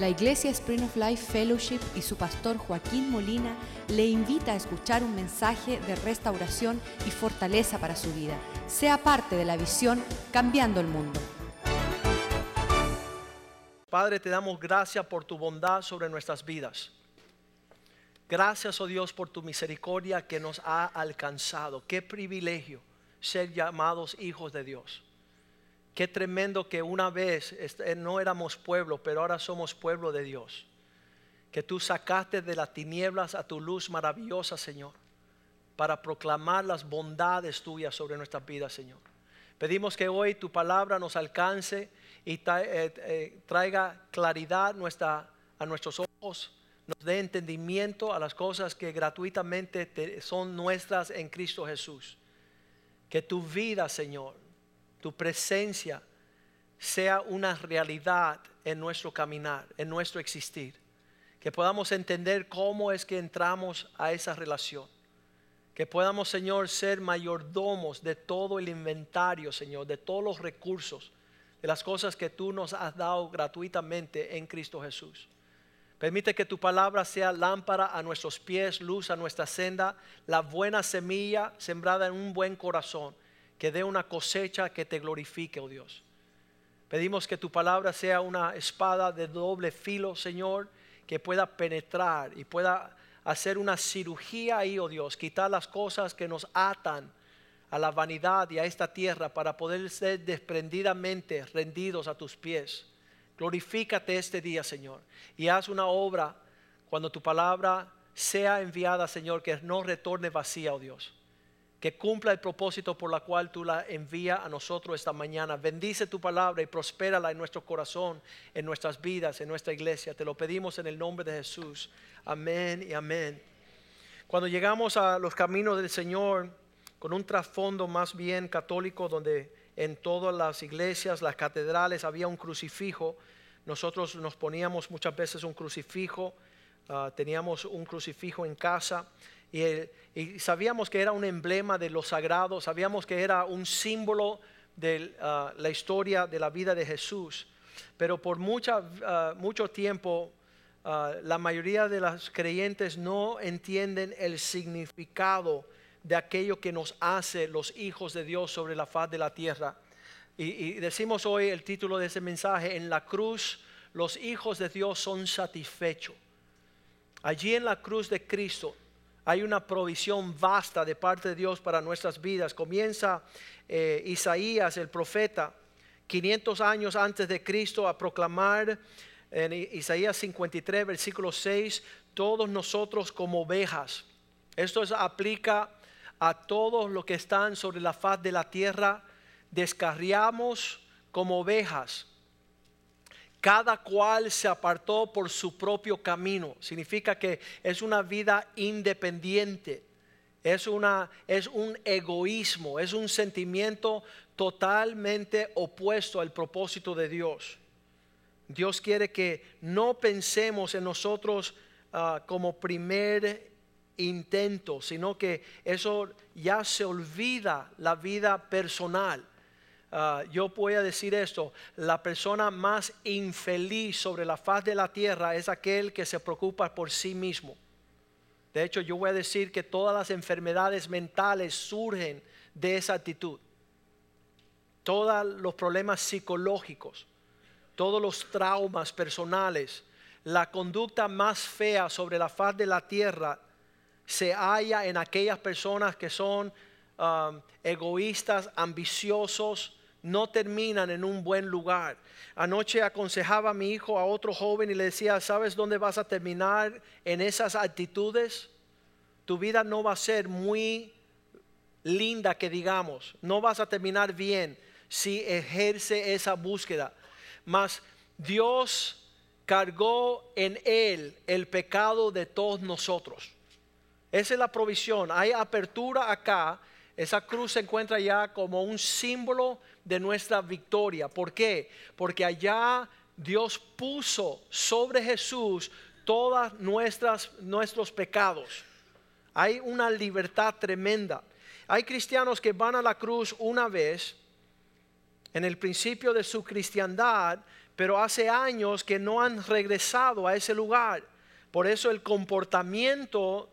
La Iglesia Spring of Life Fellowship y su pastor Joaquín Molina le invita a escuchar un mensaje de restauración y fortaleza para su vida. Sea parte de la visión Cambiando el Mundo. Padre, te damos gracias por tu bondad sobre nuestras vidas. Gracias, oh Dios, por tu misericordia que nos ha alcanzado. Qué privilegio ser llamados hijos de Dios. Qué tremendo que una vez este, no éramos pueblo, pero ahora somos pueblo de Dios. Que tú sacaste de las tinieblas a tu luz maravillosa, Señor, para proclamar las bondades tuyas sobre nuestras vidas, Señor. Pedimos que hoy tu palabra nos alcance y eh, eh, traiga claridad a nuestros ojos, nos dé entendimiento a las cosas que gratuitamente son nuestras en Cristo Jesús. Que tu vida, Señor, tu presencia sea una realidad en nuestro caminar, en nuestro existir. Que podamos entender cómo es que entramos a esa relación. Que podamos, Señor, ser mayordomos de todo el inventario, Señor, de todos los recursos, de las cosas que tú nos has dado gratuitamente en Cristo Jesús. Permite que tu palabra sea lámpara a nuestros pies, luz a nuestra senda, la buena semilla sembrada en un buen corazón que dé una cosecha que te glorifique, oh Dios. Pedimos que tu palabra sea una espada de doble filo, Señor, que pueda penetrar y pueda hacer una cirugía ahí, oh Dios, quitar las cosas que nos atan a la vanidad y a esta tierra para poder ser desprendidamente rendidos a tus pies. Glorifícate este día, Señor, y haz una obra cuando tu palabra sea enviada, Señor, que no retorne vacía, oh Dios que cumpla el propósito por la cual tú la envías a nosotros esta mañana. Bendice tu palabra y prospérala en nuestro corazón, en nuestras vidas, en nuestra iglesia. Te lo pedimos en el nombre de Jesús. Amén y amén. Cuando llegamos a los caminos del Señor, con un trasfondo más bien católico, donde en todas las iglesias, las catedrales había un crucifijo, nosotros nos poníamos muchas veces un crucifijo, ah, teníamos un crucifijo en casa y, sabíamos que era un emblema de lo sagrado, sabíamos que era un símbolo de ah, la historia de la vida de Jesús. Pero por mucha, ah, mucho tiempo ah, la mayoría de los creyentes no entienden el significado de aquello que nos hace los hijos de Dios sobre la faz de la tierra. Y, y decimos hoy el título de ese mensaje, en la cruz los hijos de Dios son satisfechos. Allí en la cruz de Cristo hay una provisión vasta de parte de Dios para nuestras vidas. Comienza eh, Isaías, el profeta, 500 años antes de Cristo, a proclamar en Isaías 53, versículo 6, todos nosotros como ovejas. Esto aplica a todos los que están sobre la faz de la tierra, descarriamos como ovejas cada cual se apartó por su propio camino. Significa que es una vida independiente. Es, una, es un egoísmo, es un sentimiento totalmente opuesto al propósito de Dios. Dios quiere que no pensemos en nosotros ah, como primer intento, sino que eso ya se olvida la vida personal. Ah, yo voy a decir esto, la persona más infeliz sobre la faz de la tierra es aquel que se preocupa por sí mismo. De hecho, yo voy a decir que todas las enfermedades mentales surgen de esa actitud. Todos los problemas psicológicos, todos los traumas personales, la conducta más fea sobre la faz de la tierra se halla en aquellas personas que son ah, egoístas, ambiciosos, no terminan en un buen lugar. Anoche aconsejaba a mi hijo a otro joven y le decía, ¿sabes dónde vas a terminar en esas actitudes? Tu vida no va a ser muy linda que digamos, no vas a terminar bien si ejerce esa búsqueda. Mas Dios cargó en él el pecado de todos nosotros. Esa es la provisión. Hay apertura acá. Esa cruz se encuentra ya como un símbolo de nuestra victoria. ¿Por qué? Porque allá Dios puso sobre Jesús todas nuestras nuestros pecados. Hay una libertad tremenda. Hay cristianos que van a la cruz una vez en el principio de su cristiandad, pero hace años que no han regresado a ese lugar. Por eso el comportamiento,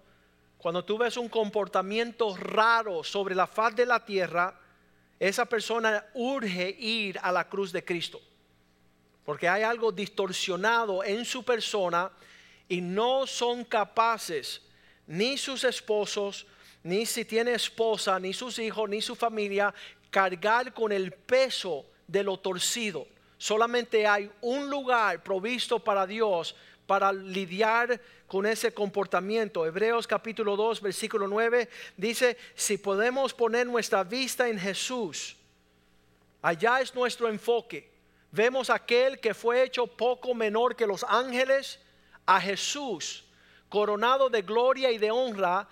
cuando tú ves un comportamiento raro sobre la faz de la tierra, esa persona urge ir a la cruz de Cristo. Porque hay algo distorsionado en su persona y no son capaces ni sus esposos, ni si tiene esposa, ni sus hijos, ni su familia, cargar con el peso de lo torcido. Solamente hay un lugar provisto para Dios para lidiar con ese comportamiento. Hebreos capítulo 2, versículo 9 dice, si podemos poner nuestra vista en Jesús, allá es nuestro enfoque. Vemos aquel que fue hecho poco menor que los ángeles, a Jesús, coronado de gloria y de honra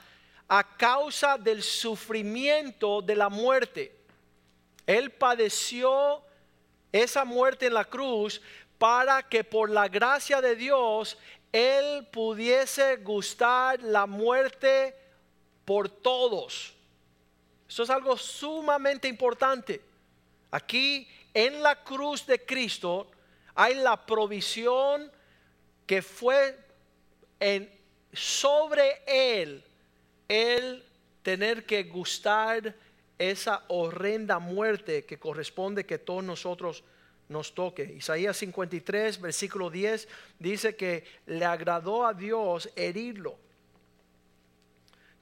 a causa del sufrimiento de la muerte. Él padeció esa muerte en la cruz para que por la gracia de Dios Él pudiese gustar la muerte por todos. Eso es algo sumamente importante. Aquí en la cruz de Cristo hay la provisión que fue en, sobre Él, Él tener que gustar esa horrenda muerte que corresponde que todos nosotros nos toque. Isaías 53, versículo 10 dice que le agradó a Dios herirlo.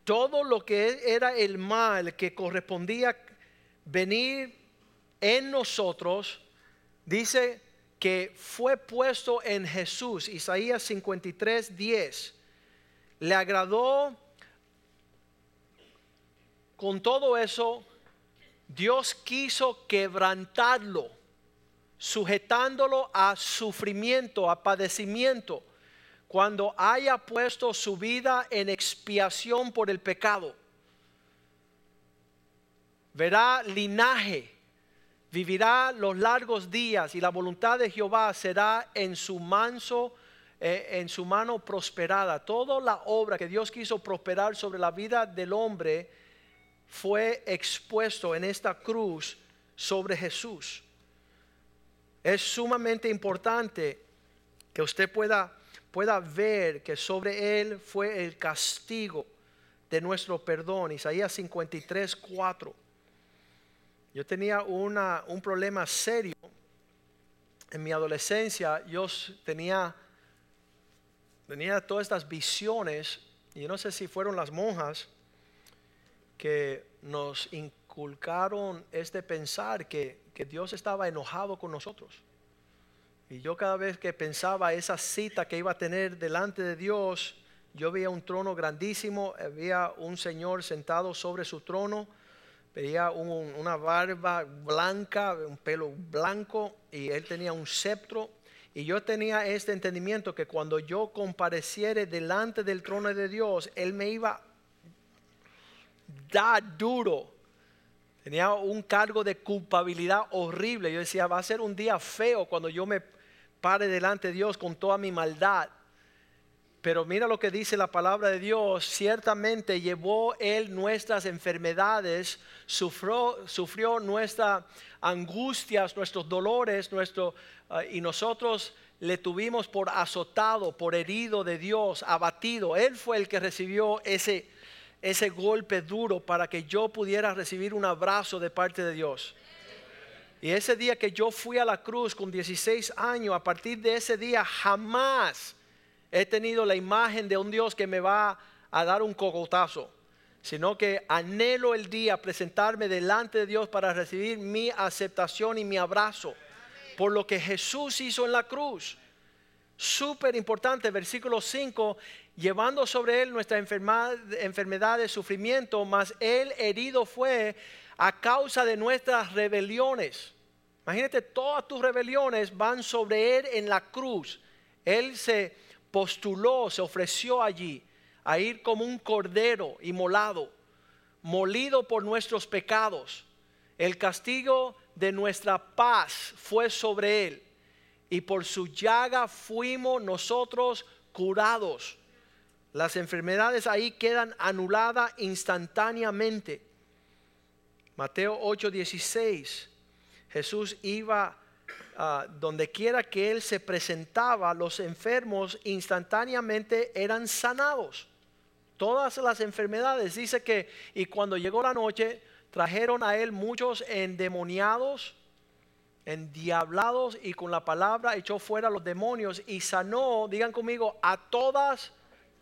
Todo lo que era el mal que correspondía venir en nosotros, dice que fue puesto en Jesús. Isaías 53, 10. Le agradó con todo eso, Dios quiso quebrantarlo, sujetándolo a sufrimiento, a padecimiento, cuando haya puesto su vida en expiación por el pecado. Verá linaje, vivirá los largos días y la voluntad de Jehová será en su manso eh, en su mano prosperada. Toda la obra que Dios quiso prosperar sobre la vida del hombre fue expuesto en esta cruz sobre Jesús. Es sumamente importante que usted pueda, pueda ver que sobre él fue el castigo de nuestro perdón. Isaías 53, 4. Yo tenía un problema serio en mi adolescencia. Yo tenía, tenía todas estas visiones, y no sé si fueron las monjas que nos inculcaron este pensar que, Dios estaba enojado con nosotros. Y yo cada vez que pensaba esa cita que iba a tener delante de Dios, yo veía un trono grandísimo, había un Señor sentado sobre su trono, veía una barba blanca, un pelo blanco, y él tenía un sceptro. Y yo tenía este entendimiento que cuando yo compareciere delante del trono de Dios, Él me iba da duro. Tenía un cargo de culpabilidad horrible. Yo decía, va a ser un día feo cuando yo me pare delante de Dios con toda mi maldad. Pero mira lo que dice la palabra de Dios. Ciertamente llevó Él nuestras enfermedades, sufrió, sufrió nuestras angustias, nuestros dolores, nuestro, ah, y nosotros le tuvimos por azotado, por herido de Dios, abatido. Él fue el que recibió ese ese golpe duro para que yo pudiera recibir un abrazo de parte de Dios. Y ese día que yo fui a la cruz con 16 años, a partir de ese día jamás he tenido la imagen de un Dios que me va a dar un cogotazo, sino que anhelo el día presentarme delante de Dios para recibir mi aceptación y mi abrazo por lo que Jesús hizo en la cruz. Súper importante, versículo 5, llevando sobre él nuestra enfermedad, enfermedad de sufrimiento, mas él herido fue a causa de nuestras rebeliones. Imagínate, todas tus rebeliones van sobre él en la cruz. Él se postuló, se ofreció allí a ir como un cordero inmolado, molido por nuestros pecados. El castigo de nuestra paz fue sobre él y por su llaga fuimos nosotros curados. Las enfermedades ahí quedan anuladas instantáneamente. Mateo 8:16. Jesús iba ah, donde quiera que él se presentaba, los enfermos instantáneamente eran sanados. Todas las enfermedades. Dice que, y cuando llegó la noche, trajeron a él muchos endemoniados, endiablados, y con la palabra echó fuera los demonios y sanó, digan conmigo, a todas,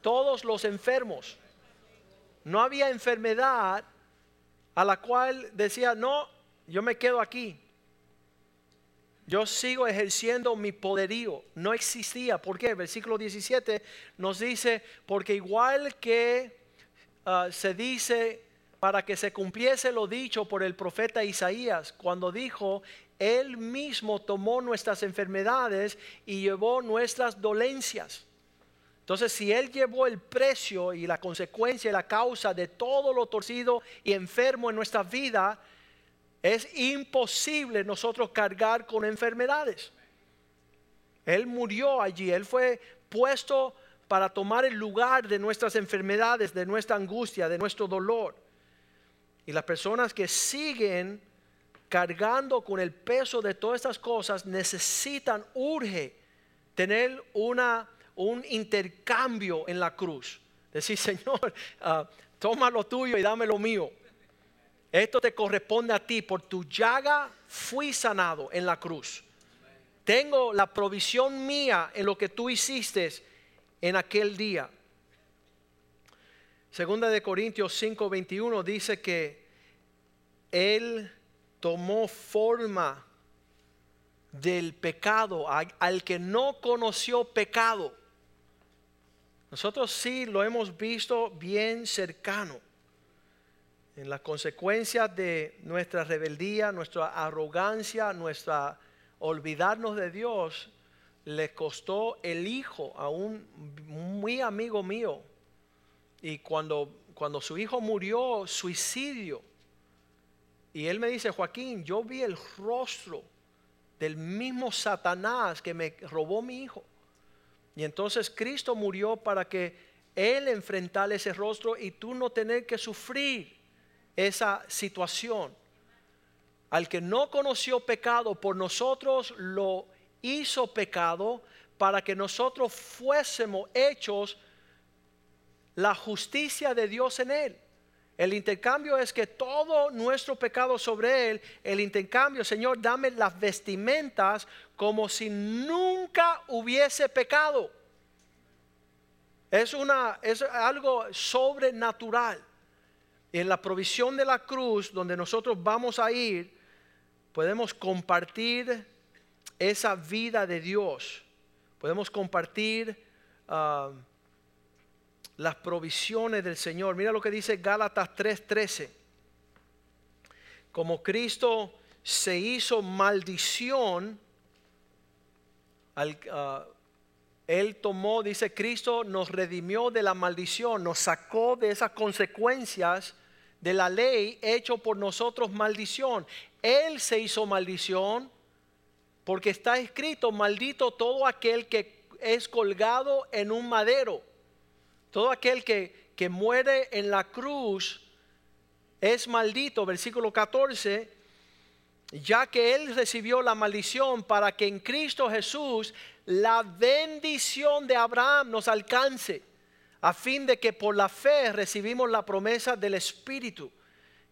todos los enfermos. No había enfermedad a la cual decía, no, yo me quedo aquí. Yo sigo ejerciendo mi poderío. No existía. ¿Por qué? Versículo 17 nos dice, porque igual que ah, se dice para que se cumpliese lo dicho por el profeta Isaías, cuando dijo, Él mismo tomó nuestras enfermedades y llevó nuestras dolencias. Entonces, si Él llevó el precio y la consecuencia y la causa de todo lo torcido y enfermo en nuestra vida, es imposible nosotros cargar con enfermedades. Él murió allí, Él fue puesto para tomar el lugar de nuestras enfermedades, de nuestra angustia, de nuestro dolor. Y las personas que siguen cargando con el peso de todas estas cosas necesitan, urge, tener una un intercambio en la cruz. Decir, Señor, ah, toma lo tuyo y dame lo mío. Esto te corresponde a ti. Por tu llaga fui sanado en la cruz. Tengo la provisión mía en lo que tú hiciste en aquel día. Segunda de Corintios 5:21 dice que Él tomó forma del pecado, al que no conoció pecado nosotros sí lo hemos visto bien cercano en las consecuencias de nuestra rebeldía, nuestra arrogancia, nuestra olvidarnos de Dios, le costó el hijo a un muy amigo mío. Y cuando, cuando su hijo murió, suicidio. Y él me dice, Joaquín, yo vi el rostro del mismo Satanás que me robó mi hijo. Y entonces Cristo murió para que Él enfrentara ese rostro y tú no tener que sufrir esa situación. Al que no conoció pecado por nosotros lo hizo pecado para que nosotros fuésemos hechos la justicia de Dios en Él. El intercambio es que todo nuestro pecado sobre Él, el intercambio, Señor, dame las vestimentas como si nunca hubiese pecado. Es, una, es algo sobrenatural. En la provisión de la cruz, donde nosotros vamos a ir, podemos compartir esa vida de Dios. Podemos compartir ah, las provisiones del Señor. Mira lo que dice Gálatas 3:13. Como Cristo se hizo maldición, ah, Él tomó, dice Cristo, nos redimió de la maldición, nos sacó de esas consecuencias de la ley hecho por nosotros maldición. Él se hizo maldición porque está escrito, maldito todo aquel que es colgado en un madero. Todo aquel que, muere en la cruz es maldito, versículo 14, ya que él recibió la maldición para que en Cristo Jesús la bendición de Abraham nos alcance, a fin de que por la fe recibimos la promesa del Espíritu.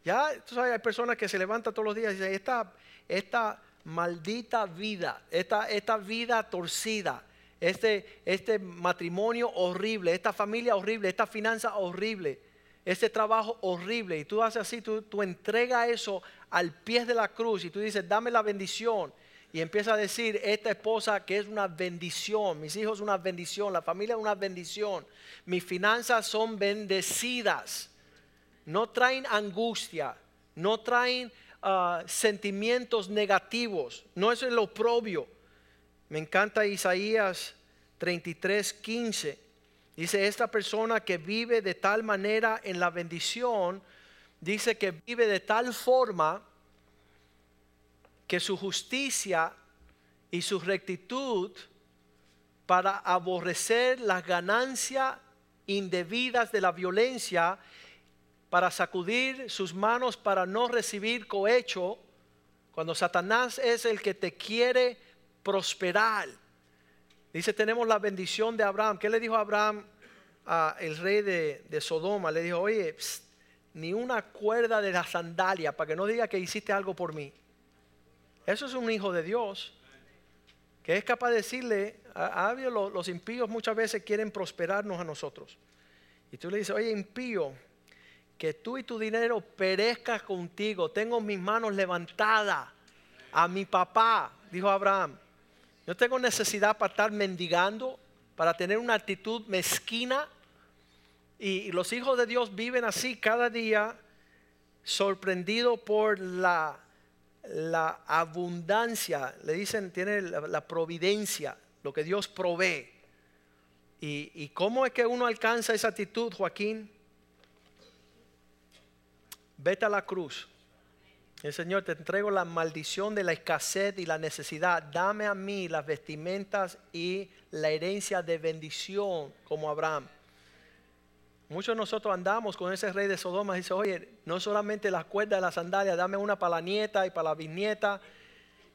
Ya, hay personas que se levantan todos los días y dicen, esta, esta maldita vida, esta, esta vida torcida, este, este matrimonio horrible, esta familia horrible, esta finanza horrible, este trabajo horrible. Y tú haces así, tú, tú entregas eso al pie de la cruz y tú dices, dame la bendición. Y empieza a decir, esta esposa que es una bendición, mis hijos una bendición, la familia una bendición, mis finanzas son bendecidas, no traen angustia, no traen ah, sentimientos negativos, no es lo propio me encanta Isaías 33, 15. Dice, esta persona que vive de tal manera en la bendición, dice que vive de tal forma que su justicia y su rectitud para aborrecer las ganancias indebidas de la violencia, para sacudir sus manos para no recibir cohecho, cuando Satanás es el que te quiere prosperar. Dice, tenemos la bendición de Abraham. ¿Qué le dijo Abraham al rey de, Sodoma? Le dijo, oye, ni una cuerda de la sandalia para que no diga que hiciste algo por mí. Eso es un hijo de Dios que es capaz de decirle, a, los, los impíos muchas veces quieren prosperarnos a nosotros. Y tú le dices, oye impío, que tú y tu dinero perezca contigo. Tengo mis manos levantadas a mi papá, dijo Abraham. Yo tengo necesidad para estar mendigando, para tener una actitud mezquina. Y, los hijos de Dios viven así cada día, sorprendidos por la la abundancia, le dicen, tiene la, providencia, lo que Dios provee. ¿Y, ¿Y cómo es que uno alcanza esa actitud, Joaquín? Vete a la cruz. El Señor, te entrego la maldición de la escasez y la necesidad. Dame a mí las vestimentas y la herencia de bendición como Abraham. Muchos de nosotros andamos con ese rey de Sodoma y dice, oye, no solamente las cuerdas de la sandalia, dame una para la nieta y para la bisnieta,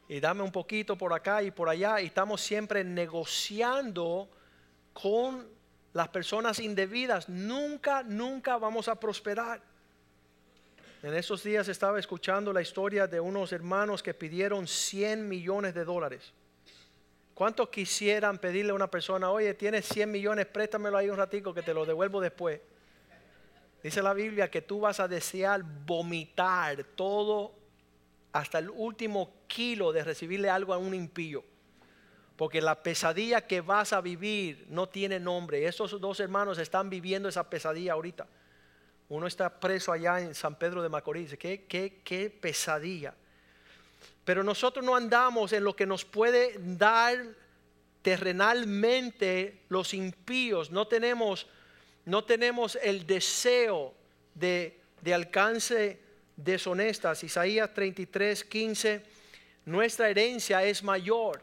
y dame un poquito por acá y por allá. Y estamos siempre negociando con las personas indebidas. Nunca, nunca vamos a prosperar. En esos días estaba escuchando la historia de unos hermanos que pidieron 100 millones de dólares. ¿Cuántos quisieran pedirle a una persona, oye, tienes 100 millones, préstamelo ahí un ratico que te lo devuelvo después? Dice la Biblia que tú vas a desear vomitar todo hasta el último kilo de recibirle algo a un impío. Porque la pesadilla que vas a vivir no tiene nombre. Esos dos hermanos están viviendo esa pesadilla ahorita. Uno está preso allá en San Pedro de Macorís. ¿Qué, qué, qué pesadilla? Pero nosotros no andamos en lo que nos puede dar terrenalmente los impíos. No tenemos, no tenemos el deseo de, de alcance deshonestas. Isaías 33, 15. Nuestra herencia es mayor.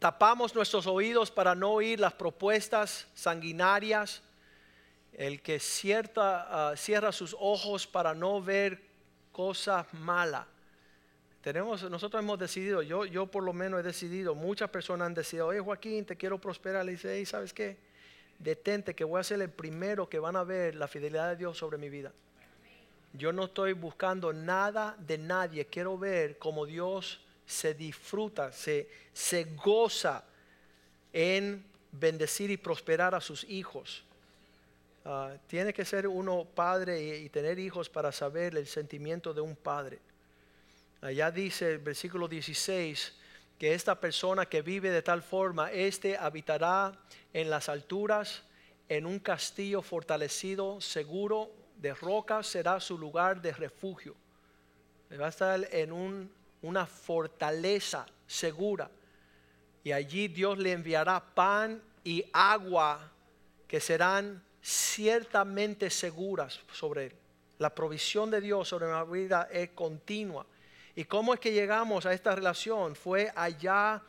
Tapamos nuestros oídos para no oír las propuestas sanguinarias. El que cierta, ah, cierra sus ojos para no ver cosas malas. Tenemos, nosotros hemos decidido, yo, yo por lo menos he decidido, muchas personas han decidido, oye Joaquín, te quiero prosperar. Le dice, ¿sabes qué? Detente que voy a ser el primero que van a ver la fidelidad de Dios sobre mi vida. Yo no estoy buscando nada de nadie, quiero ver cómo Dios se disfruta, se, se goza en bendecir y prosperar a sus hijos. Ah, tiene que ser uno padre y, tener hijos para saber el sentimiento de un padre. Allá dice el versículo 16 que esta persona que vive de tal forma, este habitará en las alturas, en un castillo fortalecido, seguro, de roca será su lugar de refugio. Va a estar en una fortaleza segura. Y allí Dios le enviará pan y agua que serán ciertamente seguras sobre él. La provisión de Dios sobre la vida es continua. ¿Y cómo es que llegamos a esta relación? Fue allá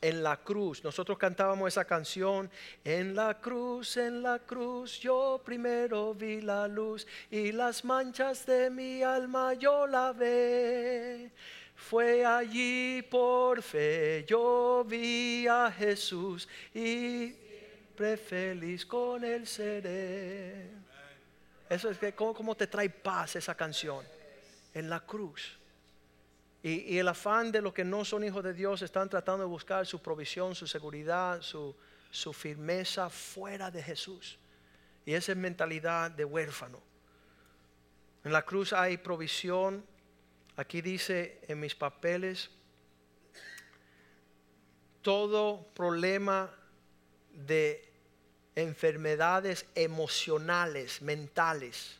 en la cruz. Nosotros cantábamos esa canción, en la cruz, en la cruz, yo primero vi la luz y las manchas de mi alma yo la ve. Fue allí por fe, yo vi a Jesús y feliz con el seré. Eso es que ¿cómo, te trae paz esa canción en la cruz. Y, el afán de los que no son hijos de Dios están tratando de buscar su provisión, su seguridad, su, su firmeza fuera de Jesús. Y esa es mentalidad de huérfano. En la cruz hay provisión. Aquí dice en mis papeles, todo problema de enfermedades emocionales, mentales.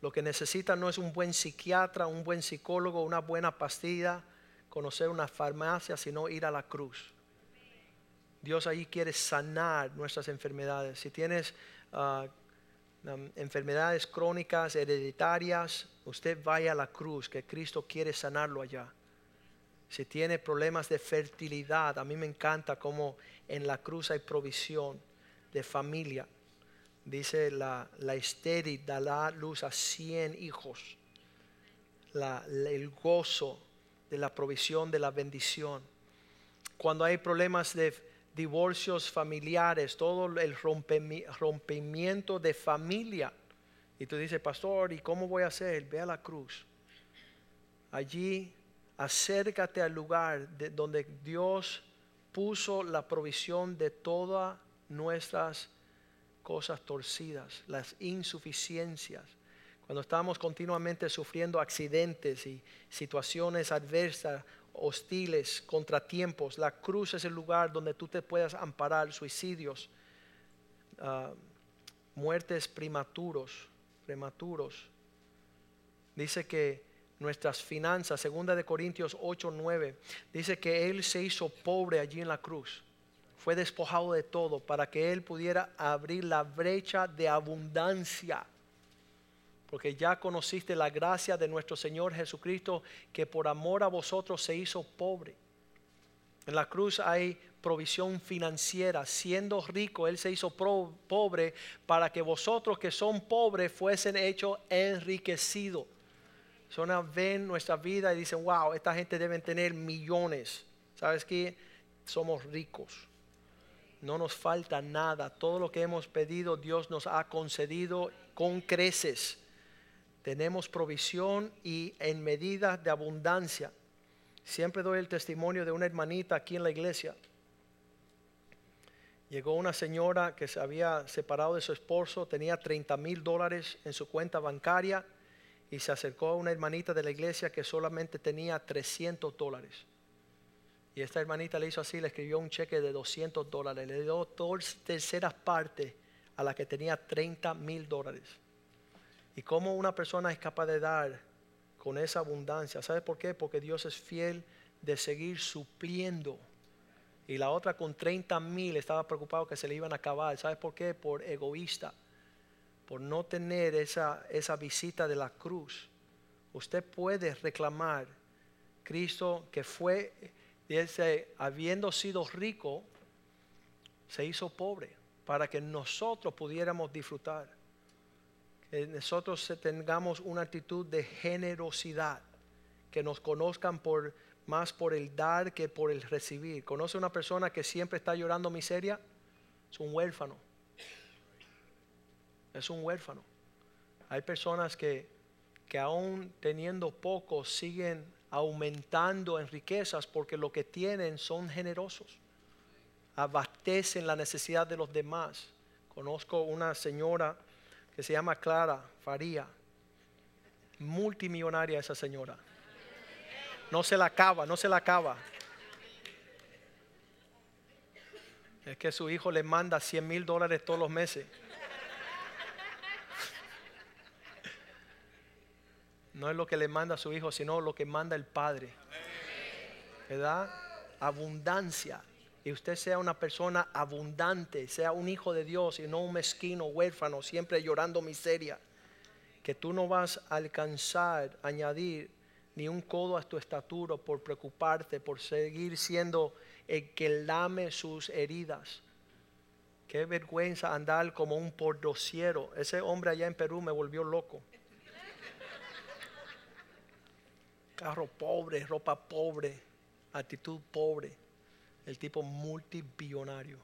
Lo que necesita no es un buen psiquiatra, un buen psicólogo, una buena pastilla, conocer una farmacia, sino ir a la cruz. Dios ahí quiere sanar nuestras enfermedades. Si tienes ah, enfermedades crónicas, hereditarias, usted vaya a la cruz, que Cristo quiere sanarlo allá. Si tiene problemas de fertilidad, a mí me encanta cómo en la cruz hay provisión de familia. Dice la, la estéril da luz a cien hijos. el gozo de la provisión, de la bendición. Cuando hay problemas de divorcios familiares, todo el rompimiento de familia. Y tú dices, pastor, ¿y cómo voy a hacer? Ve a la cruz. Allí acércate al lugar de donde Dios puso la provisión de todas nuestras cosas torcidas, las insuficiencias. Cuando estamos continuamente sufriendo accidentes y situaciones adversas, hostiles, contratiempos, la cruz es el lugar donde tú te puedas amparar, suicidios, ah, muertes prematuros, prematuros. Dice que nuestras finanzas, segunda de Corintios 8, 9, dice que Él se hizo pobre allí en la cruz fue despojado de todo para que Él pudiera abrir la brecha de abundancia. Porque ya conociste la gracia de nuestro Señor Jesucristo, que por amor a vosotros se hizo pobre. En la cruz hay provisión financiera. Siendo rico, Él se hizo pobre para que vosotros que son pobres fuesen hechos enriquecidos. Son ven nuestra vida y dicen, wow, esta gente debe tener millones. ¿Sabes qué? Somos ricos no nos falta nada. Todo lo que hemos pedido Dios nos ha concedido con creces. Tenemos provisión y en medida de abundancia. Siempre doy el testimonio de una hermanita aquí en la iglesia. Llegó una señora que se había separado de su esposo, tenía 30 mil dólares en su cuenta bancaria y se acercó a una hermanita de la iglesia que solamente tenía 300 dólares. Y esta hermanita le hizo así, le escribió un cheque de 200 dólares, le dio dos terceras partes a la que tenía 30 mil dólares. Y cómo una persona es capaz de dar con esa abundancia. ¿Sabe por qué? Porque Dios es fiel de seguir supliendo. Y la otra con 30 mil estaba preocupado que se le iban a acabar. ¿Sabe por qué? Por egoísta. Por no tener esa, esa visita de la cruz. Usted puede reclamar Cristo que fue ese, habiendo sido rico, se hizo pobre para que nosotros pudiéramos disfrutar. Que nosotros tengamos una actitud de generosidad. Que nos conozcan por, más por el dar que por el recibir. ¿Conoce una persona que siempre está llorando miseria? Es un huérfano. Es un huérfano. Hay personas que, que aún teniendo poco siguen aumentando en riquezas porque lo que tienen son generosos. Abastecen la necesidad de los demás. Conozco una señora que se llama Clara Faría, multimillonaria esa señora. No se la acaba, no se la acaba. Es que su hijo le manda 100 mil dólares todos los meses. No es lo que le manda a su hijo, sino lo que manda el Padre. ¿Verdad? Abundancia. Y usted sea una persona abundante, sea un hijo de Dios y no un mezquino, huérfano, siempre llorando miseria. Que tú no vas a alcanzar, añadir ni un codo a tu estatura por preocuparte, por seguir siendo el que lame sus heridas. Qué vergüenza andar como un pordociero. Ese hombre allá en Perú me volvió loco. Carro pobre, ropa pobre, actitud pobre, el tipo multibillonario.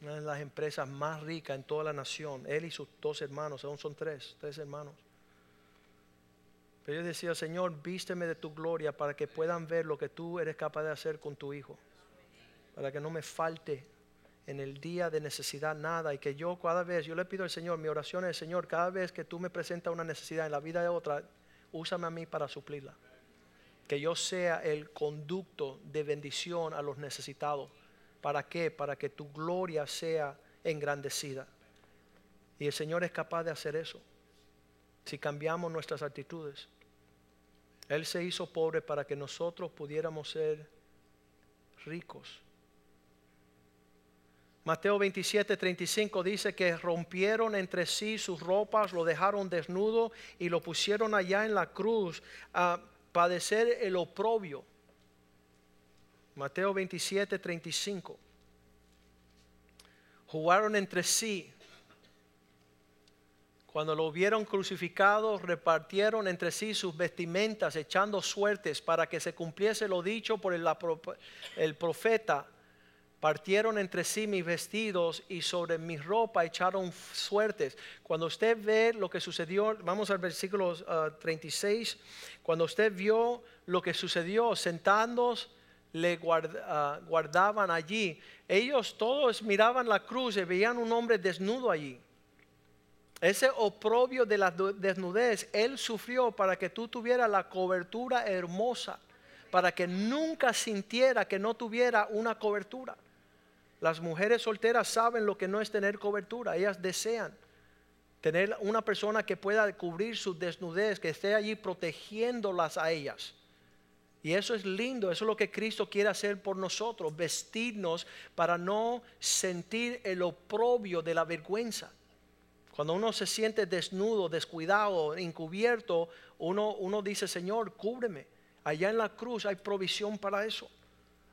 Una de las empresas más ricas en toda la nación. Él y sus dos hermanos, aún son tres, tres hermanos. Pero yo decía, Señor, vísteme de tu gloria para que puedan ver lo que tú eres capaz de hacer con tu hijo. Para que no me falte en el día de necesidad nada y que yo cada vez, yo le pido al Señor, mi oración es, Señor, cada vez que tú me presentas una necesidad en la vida de otra, úsame a mí para suplirla. Que yo sea el conducto de bendición a los necesitados. ¿Para qué? Para que tu gloria sea engrandecida. Y el Señor es capaz de hacer eso. Si cambiamos nuestras actitudes. Él se hizo pobre para que nosotros pudiéramos ser ricos. Mateo 27, 35 dice que rompieron entre sí sus ropas, lo dejaron desnudo y lo pusieron allá en la cruz a padecer el oprobio. Mateo 27, 35. Jugaron entre sí. Cuando lo vieron crucificado, repartieron entre sí sus vestimentas, echando suertes para que se cumpliese lo dicho por el, el profeta. Partieron entre sí mis vestidos y sobre mi ropa echaron suertes. Cuando usted ve lo que sucedió, vamos al versículo 36, ah, cuando usted vio lo que sucedió, sentados le ah, guardaban allí, ellos todos miraban la cruz y veían un hombre desnudo allí. Ese oprobio de la desnudez, Él sufrió para que tú tuvieras la cobertura hermosa, para que nunca sintiera que no tuviera una cobertura. Las mujeres solteras saben lo que no es tener cobertura, ellas desean tener una persona que pueda cubrir su desnudez, que esté allí protegiéndolas a ellas. Y eso es lindo, eso es lo que Cristo quiere hacer por nosotros, vestirnos para no sentir el oprobio de la vergüenza. Cuando uno se siente desnudo, descuidado, encubierto, uno, uno dice, Señor, cúbreme. Allá en la cruz hay provisión para eso.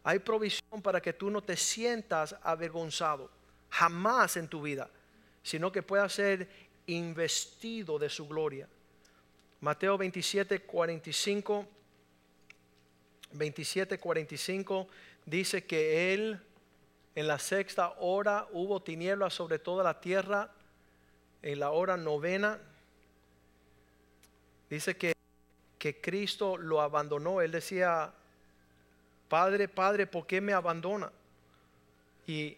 Hay provisión para que tú no te sientas avergonzado, jamás en tu vida, sino que puedas ser investido de su gloria. Mateo 27, 45 27:45 dice que él en la sexta hora hubo tinieblas sobre toda la tierra, en la hora novena. Dice que, que Cristo lo abandonó. Él decía, Padre, Padre, ¿por qué me abandona? Y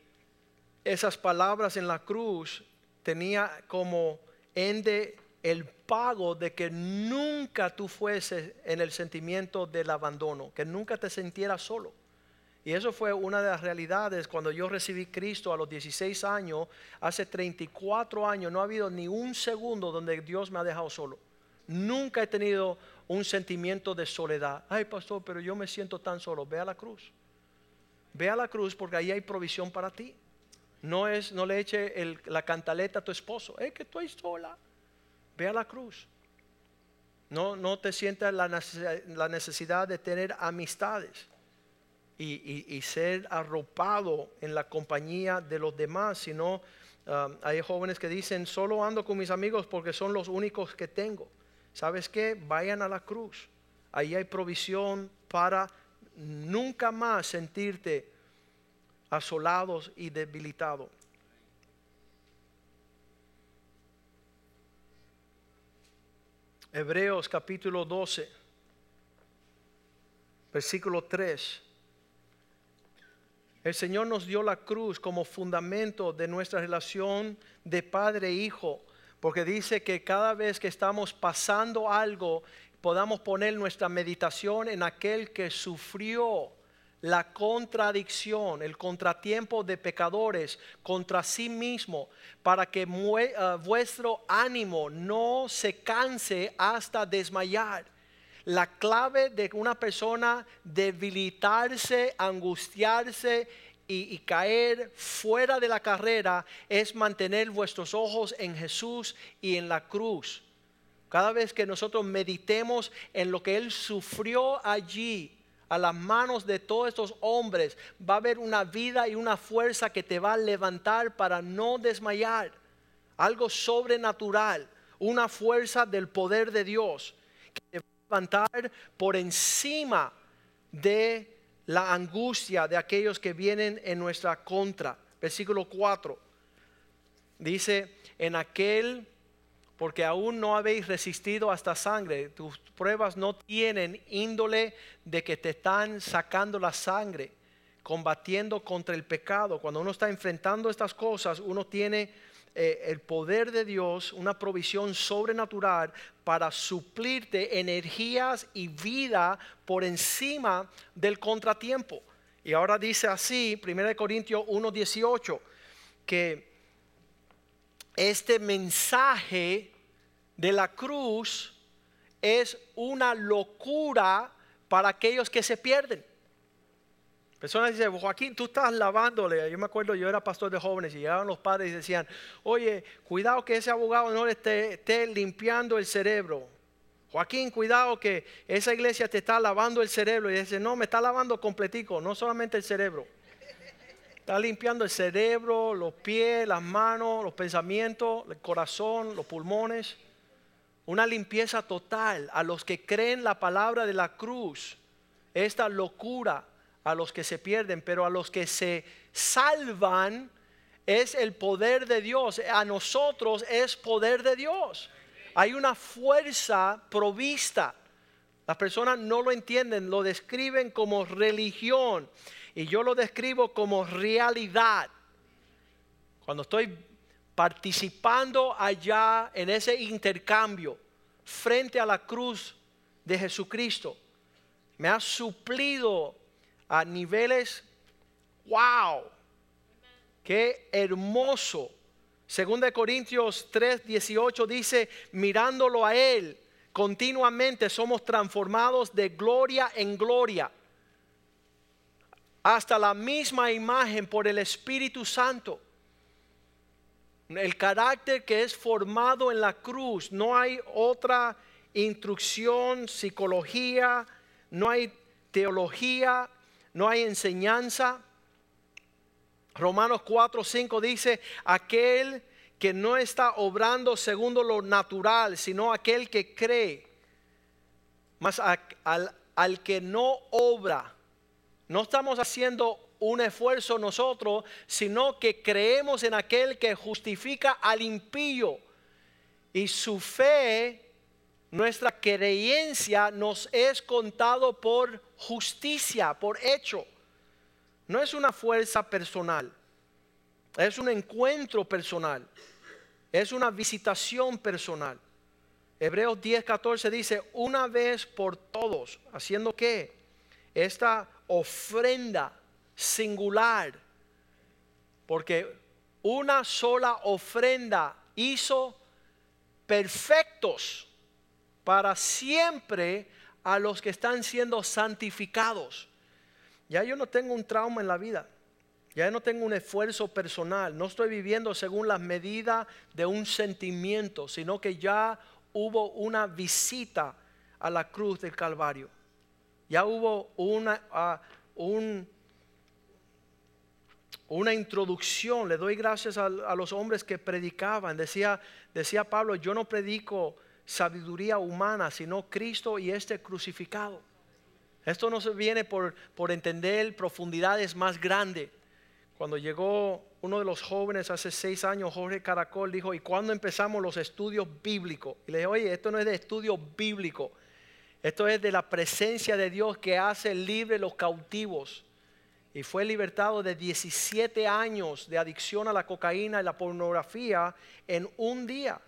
esas palabras en la cruz tenía como ende el pago de que nunca tú fueses en el sentimiento del abandono, que nunca te sintieras solo. Y eso fue una de las realidades cuando yo recibí Cristo a los 16 años, hace 34 años, no ha habido ni un segundo donde Dios me ha dejado solo. Nunca he tenido un sentimiento de soledad. Ay, pastor, pero yo me siento tan solo. Ve a la cruz. Ve a la cruz porque ahí hay provisión para ti. No es, no le eche la cantaleta a tu esposo. Es que estoy sola. Ve a la cruz. No, no te sientas la necesidad de tener amistades y, ser arropado en la compañía de los demás, sino um, hay jóvenes que dicen, solo ando con mis amigos porque son los únicos que tengo. ¿Sabes qué? Vayan a la cruz. Ahí hay provisión para nunca más sentirte asolados y debilitados. Hebreos capítulo 12, versículo 3. El Señor nos dio la cruz como fundamento de nuestra relación de padre e hijo, porque dice que cada vez que estamos pasando algo, podamos poner nuestra meditación en aquel que sufrió la contradicción, el contratiempo de pecadores contra sí mismo, para que eh, vuestro ánimo no se canse hasta desmayar. La clave de una persona debilitarse, angustiarse y, caer fuera de la carrera es mantener vuestros ojos en Jesús y en la cruz. Cada vez que nosotros meditemos en lo que Él sufrió allí, a las manos de todos estos hombres, va a haber una vida y una fuerza que te va a levantar para no desmayar. Algo sobrenatural, una fuerza del poder de Dios que te va a levantar por encima de la angustia de aquellos que vienen en nuestra contra. Versículo 4. Dice, en aquel porque aún no habéis resistido hasta sangre. Tus pruebas no tienen índole de que te están sacando la sangre, combatiendo contra el pecado. Cuando uno está enfrentando estas cosas, uno tiene eh, el poder de Dios, una provisión sobrenatural para suplirte energías y vida por encima del contratiempo. Y ahora dice así, 1 Corintios 1:18, que este mensaje de la cruz es una locura para aquellos que se pierden. Personas dicen, Joaquín, tú estás lavándole. Yo me acuerdo, yo era pastor de jóvenes y llegaban los padres y decían, oye, cuidado que ese abogado no le esté, limpiando el cerebro. Joaquín, cuidado que esa iglesia te está lavando el cerebro. Y dice, no, me está lavando completico, no solamente el cerebro. Está limpiando el cerebro, los pies, las manos, los pensamientos, el corazón, los pulmones. Una limpieza total a los que creen la palabra de la cruz. Esta locura a los que se pierden, pero a los que se salvan es el poder de Dios. A nosotros es poder de Dios. Hay una fuerza provista. Las personas no lo entienden, lo describen como religión y yo lo describo como realidad. Cuando estoy participando allá en ese intercambio frente a la cruz de Jesucristo, me ha suplido a niveles, wow, qué hermoso. Segunda de Corintios 3, 18 dice, mirándolo a Él, continuamente somos transformados de gloria en gloria hasta la misma imagen por el Espíritu Santo. El carácter que es formado en la cruz, no hay otra instrucción, psicología, no hay teología, no hay enseñanza. Romanos 4, 5 dice, aquel que no está obrando segundo lo natural, sino aquel que cree. Más al, al que no obra, no estamos haciendo un esfuerzo nosotros, sino que creemos en aquel que justifica al impío. Y su fe, nuestra creencia, nos es contado por justicia, por hecho. No es una fuerza personal, es un encuentro personal, es una visitación personal. Hebreos 10, 14 dice, una vez por todos, haciendo qué? Esta ofrenda singular, porque una sola ofrenda hizo perfectos para siempre a los que están siendo santificados. Ya yo no tengo un trauma en la vida. Ya no tengo un esfuerzo personal. No estoy viviendo según las medidas de un sentimiento, sino que ya hubo una visita a la cruz del Calvario. Ya hubo una, ah, una introducción. Le doy gracias a, a, los hombres que predicaban. Decía, decía Pablo, yo no predico sabiduría humana, sino Cristo y este crucificado. Esto no se viene por, por entender profundidades más grandes. Cuando llegó uno de los jóvenes hace seis años, Jorge Caracol, dijo, ¿y cuándo empezamos los estudios bíblicos? Y le dije, oye, esto no es de estudio bíblico, esto es de la presencia de Dios que hace libre los cautivos. Y fue libertado de 17 años de adicción a la cocaína y la pornografía en un día.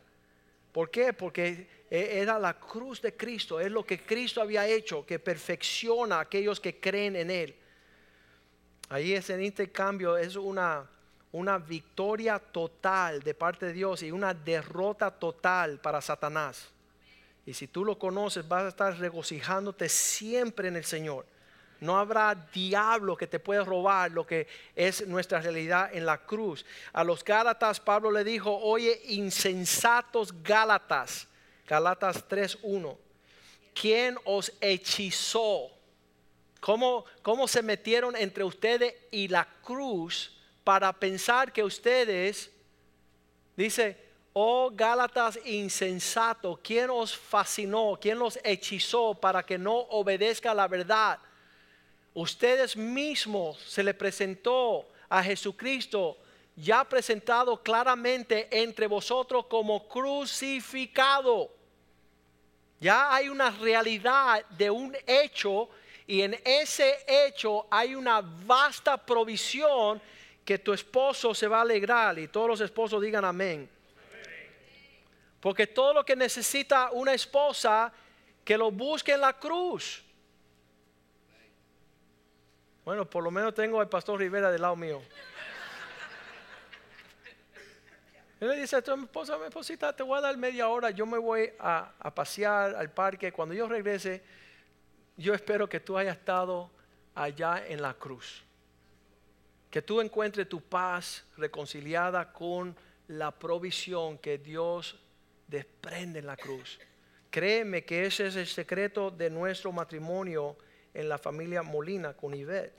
¿Por qué? Porque e, era la cruz de Cristo, es lo que Cristo había hecho, que perfecciona a aquellos que creen en Él. Ahí ese intercambio es una, una victoria total de parte de Dios y una derrota total para Satanás. Y si tú lo conoces, vas a estar regocijándote siempre en el Señor. No habrá diablo que te pueda robar lo que es nuestra realidad en la cruz. A los Gálatas Pablo le dijo, oye, insensatos Gálatas, Gálatas 3.1, ¿quién os hechizó? ¿Cómo, ¿Cómo se metieron entre ustedes y la cruz para pensar que ustedes, dice, oh Gálatas insensato, ¿quién os fascinó? ¿Quién los hechizó para que no obedezca la verdad? Ustedes mismos se le presentó a Jesucristo ya presentado claramente entre vosotros como crucificado. Ya hay una realidad de un hecho y en ese hecho hay una vasta provisión que tu esposo se va a alegrar y todos los esposos digan amén. Porque todo lo que necesita una esposa, que lo busque en la cruz. Bueno, por lo menos tengo al pastor Rivera del lado mío. Él le dice a tu esposa, mi esposita, te voy a dar media hora, yo me voy a, a, pasear al parque. Cuando yo regrese, yo espero que tú hayas estado allá en la cruz. Que tú encuentres tu paz reconciliada con la provisión que Dios desprende en la cruz. Créeme que ese es el secreto de nuestro matrimonio en la familia Molina con Ivette.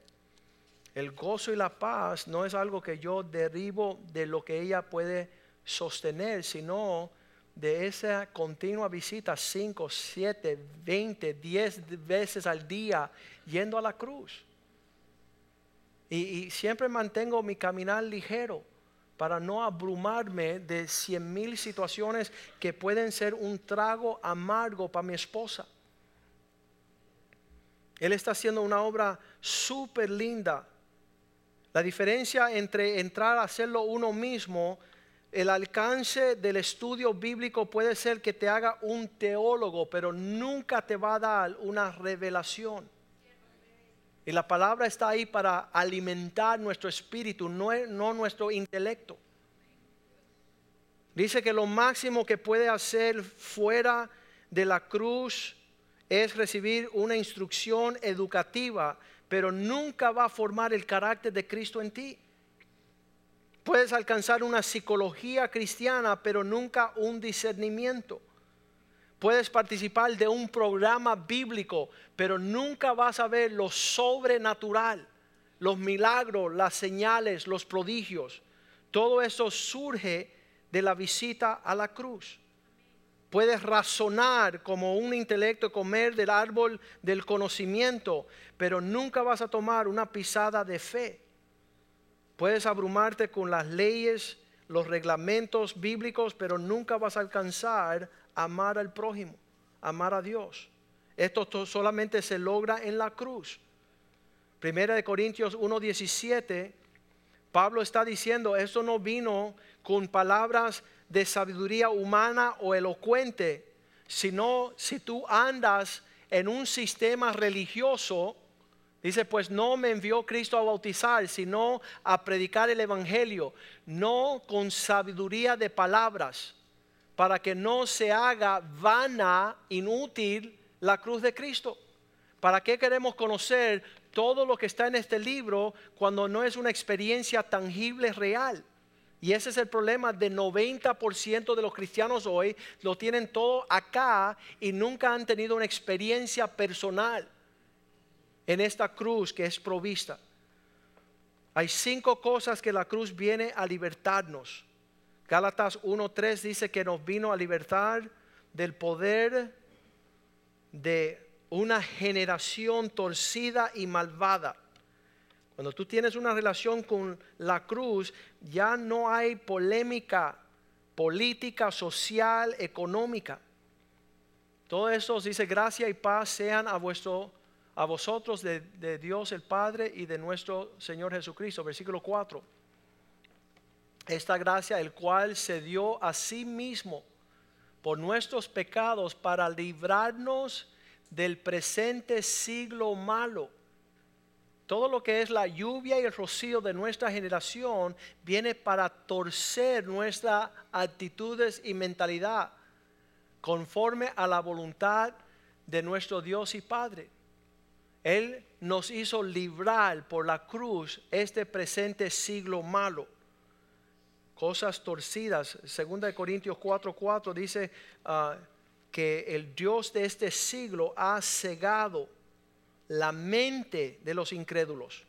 El gozo y la paz no es algo que yo derribo de lo que ella puede sostener, sino de esa continua visita 5, 7, 20, 10 veces al día yendo a la cruz. Y, siempre mantengo mi caminar ligero para no abrumarme de cien mil situaciones que pueden ser un trago amargo para mi esposa. Él está haciendo una obra súper linda. La diferencia entre entrar a hacerlo uno mismo el alcance del estudio bíblico puede ser que te haga un teólogo, pero nunca te va a dar una revelación. Y la palabra está ahí para alimentar nuestro espíritu, no, no nuestro intelecto. Dice que lo máximo que puede hacer fuera de la cruz es recibir una instrucción educativa, pero nunca va a formar el carácter de Cristo en ti. Puedes alcanzar una psicología cristiana, pero nunca un discernimiento. Puedes participar de un programa bíblico, pero nunca vas a ver lo sobrenatural, los milagros, las señales, los prodigios. Todo eso surge de la visita a la cruz. Puedes razonar como un intelecto, comer del árbol del conocimiento, pero nunca vas a tomar una pisada de fe. Puedes abrumarte con las leyes, los reglamentos bíblicos, pero nunca vas a alcanzar amar al prójimo, amar a Dios. Esto solamente se logra en la cruz. Primera de Corintios 1:17, Pablo está diciendo, esto no vino con palabras de sabiduría humana o elocuente, sino si tú andas en un sistema religioso Dice, pues no me envió Cristo a bautizar, sino a predicar el Evangelio, no con sabiduría de palabras, para que no se haga vana, inútil la cruz de Cristo. ¿Para qué queremos conocer todo lo que está en este libro cuando no es una experiencia tangible, real? Y ese es el problema de 90% de los cristianos hoy, lo tienen todo acá y nunca han tenido una experiencia personal en esta cruz que es provista. Hay cinco cosas que la cruz viene a libertarnos. Gálatas 1.3 dice que nos vino a libertar del poder de una generación torcida y malvada. Cuando tú tienes una relación con la cruz, ya no hay polémica política, social, económica. Todo eso dice gracia y paz sean a vuestro a vosotros de, Dios el Padre y de nuestro Señor Jesucristo. Versículo 4. Esta gracia, el cual se dio a sí mismo por nuestros pecados para librarnos del presente siglo malo. Todo lo que es la lluvia y el rocío de nuestra generación viene para torcer nuestras actitudes y mentalidad conforme a la voluntad de nuestro Dios y Padre. Él nos hizo librar por la cruz este presente siglo malo. Cosas torcidas. Segunda de Corintios 4:4 dice ah, que el Dios de este siglo ha cegado la mente de los incrédulos.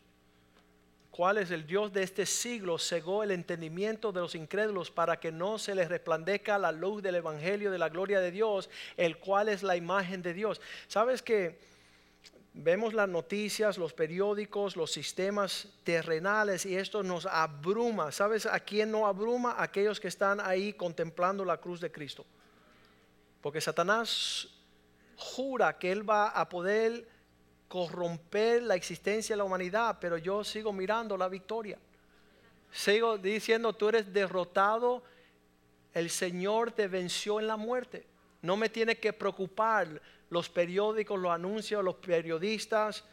¿Cuál es el Dios de este siglo? Cegó el entendimiento de los incrédulos para que no se les resplandezca la luz del Evangelio de la gloria de Dios, el cual es la imagen de Dios. ¿Sabes que vemos las noticias, los periódicos, los sistemas terrenales y esto nos abruma. ¿Sabes a quién no abruma? Aquellos que están ahí contemplando la cruz de Cristo. Porque Satanás jura que él va a poder corromper la existencia de la humanidad, pero yo sigo mirando la victoria. Sigo diciendo, tú eres derrotado, el Señor te venció en la muerte. No me tiene que preocupar los periódicos, los anuncios, los periodistas,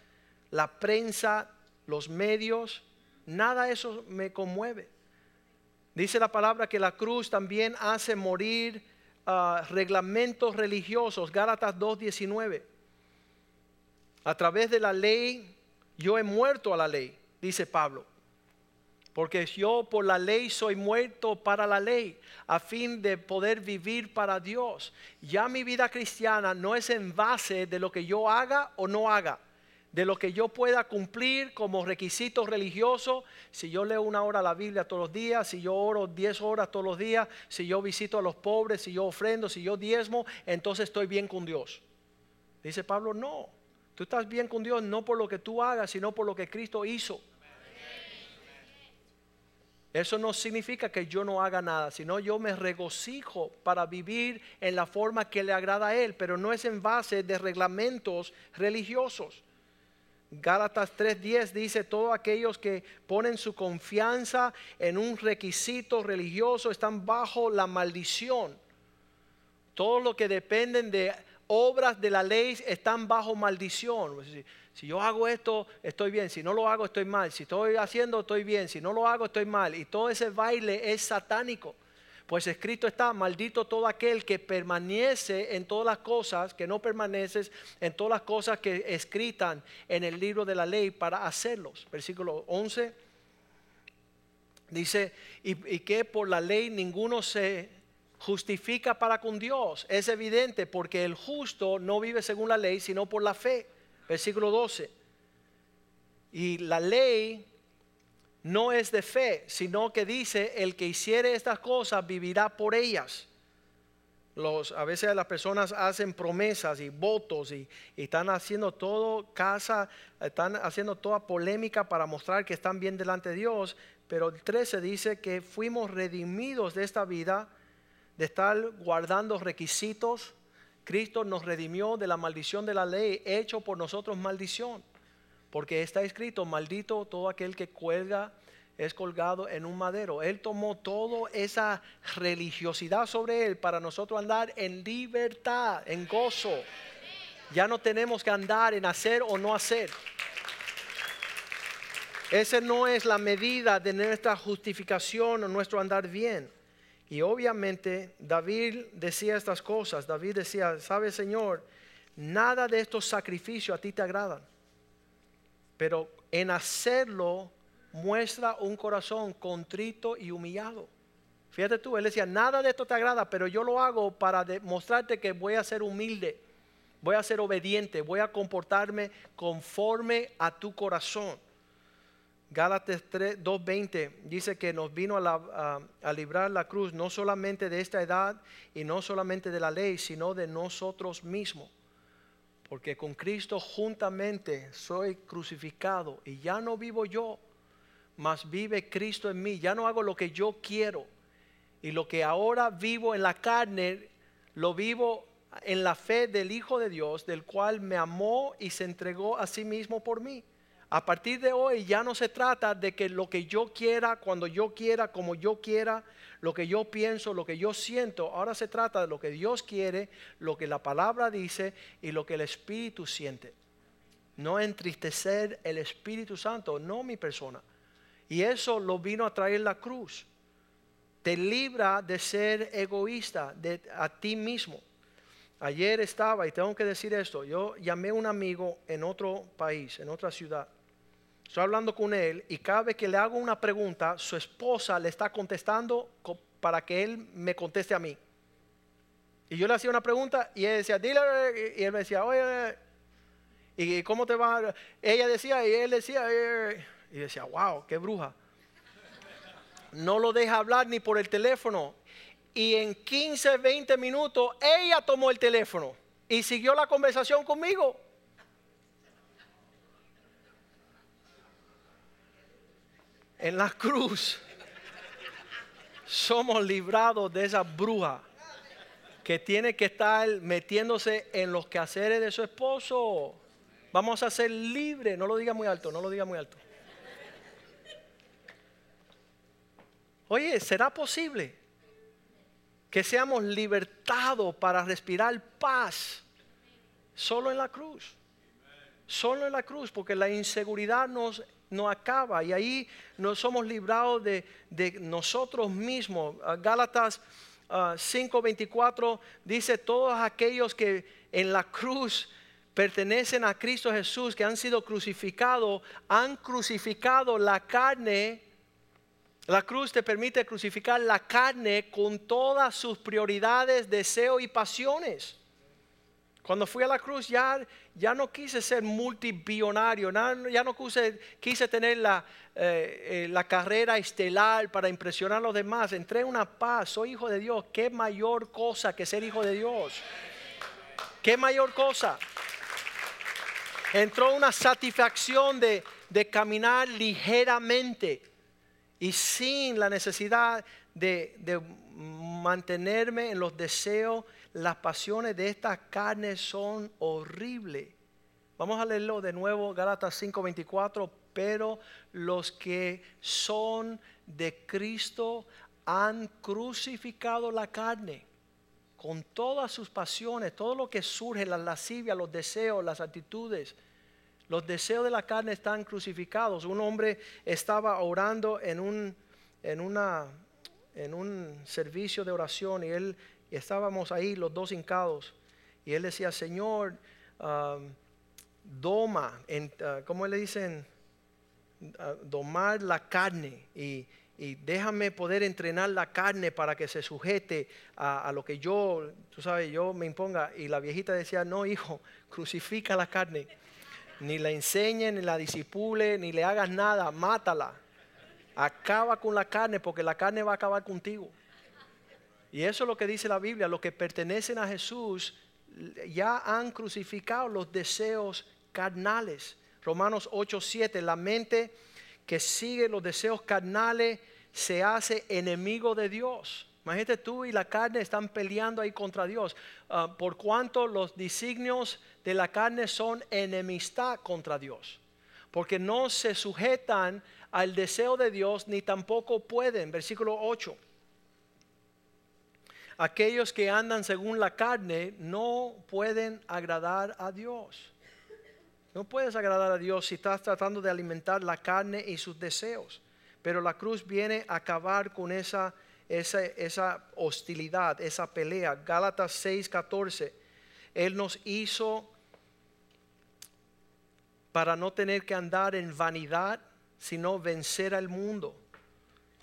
la prensa, los medios, nada de eso me conmueve. Dice la palabra que la cruz también hace morir ah, reglamentos religiosos, Gálatas 2.19. A través de la ley, yo he muerto a la ley, dice Pablo. Porque yo por la ley soy muerto para la ley, a fin de poder vivir para Dios. Ya mi vida cristiana no es en base de lo que yo haga o no haga, de lo que yo pueda cumplir como requisito religioso, si yo leo una hora la Biblia todos los días, si yo oro 10 horas todos los días, si yo visito a los pobres, si yo ofrendo, si yo diezmo, entonces estoy bien con Dios. Dice Pablo, no, tú estás bien con Dios no por lo que tú hagas, sino por lo que Cristo hizo. Eso no significa que yo no haga nada, sino yo me regocijo para vivir en la forma que le agrada a Él, pero no es en base de reglamentos religiosos. Gálatas 3:10 dice, todos aquellos que ponen su confianza en un requisito religioso están bajo la maldición. Todos los que dependen de obras de la ley están bajo maldición. Si yo hago esto, estoy bien. Si no lo hago, estoy mal. Si estoy haciendo, estoy bien. Si no lo hago, estoy mal. Y todo ese baile es satánico. Pues escrito está, maldito todo aquel que permanece en todas las cosas, que no permaneces en todas las cosas que escritan en el libro de la ley para hacerlos. Versículo 11 dice, y, y que por la ley ninguno se justifica para con Dios. Es evidente porque el justo no vive según la ley, sino por la fe. Versículo 12. Y la ley no es de fe, sino que dice, el que hiciere estas cosas vivirá por ellas. Los, a veces las personas hacen promesas y votos y, y, están haciendo todo casa, están haciendo toda polémica para mostrar que están bien delante de Dios, pero el 13 dice que fuimos redimidos de esta vida de estar guardando requisitos. Cristo nos redimió de la maldición de la ley, hecho por nosotros maldición. Porque está escrito, maldito todo aquel que cuelga, es colgado en un madero. Él tomó toda esa religiosidad sobre él para nosotros andar en libertad, en gozo. Ya no tenemos que andar en hacer o no hacer. Esa no es la medida de nuestra justificación o nuestro andar bien. Y obviamente David decía estas cosas. David decía, sabe Señor, nada de estos sacrificios a ti te agradan. Pero en hacerlo muestra un corazón contrito y humillado. Fíjate tú, él decía, nada de esto te agrada, pero yo lo hago para demostrarte que voy a ser humilde, voy a ser obediente, voy a comportarme conforme a tu corazón. Gálatas 2.20 dice que nos vino a, a, librar la cruz no solamente de esta edad y no solamente de la ley, sino de nosotros mismos. Porque con Cristo juntamente soy crucificado y ya no vivo yo, mas vive Cristo en mí. Ya no hago lo que yo quiero. Y lo que ahora vivo en la carne, lo vivo en la fe del Hijo de Dios, del cual me amó y se entregó a sí mismo por mí. A partir de hoy ya no se trata de que lo que yo quiera, cuando yo quiera, como yo quiera, lo que yo pienso, lo que yo siento. Ahora se trata de lo que Dios quiere, lo que la palabra dice y lo que el Espíritu siente. No entristecer el Espíritu Santo, no mi persona. Y eso lo vino a traer la cruz. Te libra de ser egoísta, de a ti mismo. Ayer estaba, y tengo que decir esto, yo llamé a un amigo en otro país, en otra ciudad Estoy hablando con él y cada vez que le hago una pregunta, su esposa le está contestando para que él me conteste a mí. Y yo le hacía una pregunta y él decía, dile, y él me decía, oye, ¿y cómo te va? Ella decía y él decía, y decía, wow, qué bruja. No lo deja hablar ni por el teléfono. Y en 15, 20 minutos, ella tomó el teléfono y siguió la conversación conmigo. En la cruz somos librados de esa bruja que tiene que estar metiéndose en los quehaceres de su esposo. Vamos a ser libres, no lo diga muy alto, no lo diga muy alto. Oye, ¿será posible que seamos libertados para respirar paz solo en la cruz? Solo en la cruz, porque la inseguridad nos no acaba y ahí nos somos librados de, nosotros mismos. Ah, Gálatas 5:24 ah, dice, todos aquellos que en la cruz pertenecen a Cristo Jesús, que han sido crucificados, han crucificado la carne. La cruz te permite crucificar la carne con todas sus prioridades, deseos y pasiones Cuando fui a la cruz ya, ya no quise ser multibillonario, na- ya no quise, tener la, eh, eh, la carrera estelar para impresionar a los demás. Entré en una paz, soy hijo de Dios. ¿Qué mayor cosa que ser hijo de Dios? ¿Qué mayor cosa? Entró una satisfacción de, caminar ligeramente y sin la necesidad de mantenerme en los deseos, las pasiones de esta carne son horribles. Vamos a leerlo de nuevo, Gálatas 5:24, pero los que son de Cristo han crucificado la carne con todas sus pasiones, todo lo que surge, la lascivia, los deseos, las actitudes. Los deseos de la carne están crucificados. Un hombre estaba orando en un, en una, en un servicio de oración y él y estábamos ahí los dos hincados y él decía, Señor, doma, en, uh, ¿cómo le dicen? Uh, domar la carne y, y déjame poder entrenar la carne para que se sujete a, a lo que yo, tú sabes, yo me imponga. Y la viejita decía, no, hijo, crucifica la carne. Ni la enseñe, ni la disipule, ni le hagas nada, mátala. Acaba con la carne porque la carne va a acabar contigo. Y eso es lo que dice la Biblia, los que pertenecen a Jesús ya han crucificado los deseos carnales. Romanos 8:7, la mente que sigue los deseos carnales se hace enemigo de Dios. Imagínate tú y la carne están peleando ahí contra Dios. Uh, por cuanto los designios de la carne son enemistad contra Dios. Porque no se sujetan al deseo de Dios ni tampoco pueden. Versículo 8 aquellos que andan según la carne no pueden agradar a Dios. No puedes agradar a Dios si estás tratando de alimentar la carne y sus deseos. Pero la cruz viene a acabar con esa, esa, esa hostilidad, esa pelea. Gálatas 6:14. Él nos hizo para no tener que andar en vanidad, sino vencer al mundo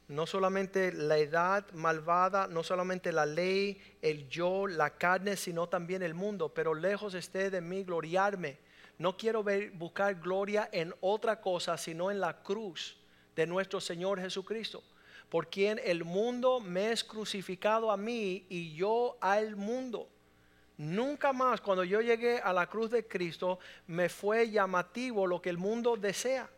no solamente la edad malvada, no solamente la ley, el yo, la carne, sino también el mundo. Pero lejos esté de mí gloriarme. No quiero ver, buscar gloria en otra cosa, sino en la cruz de nuestro Señor Jesucristo. Por quien el mundo me es crucificado a mí y yo al mundo. Nunca más cuando yo llegué a la cruz de Cristo me fue llamativo lo que el mundo desea.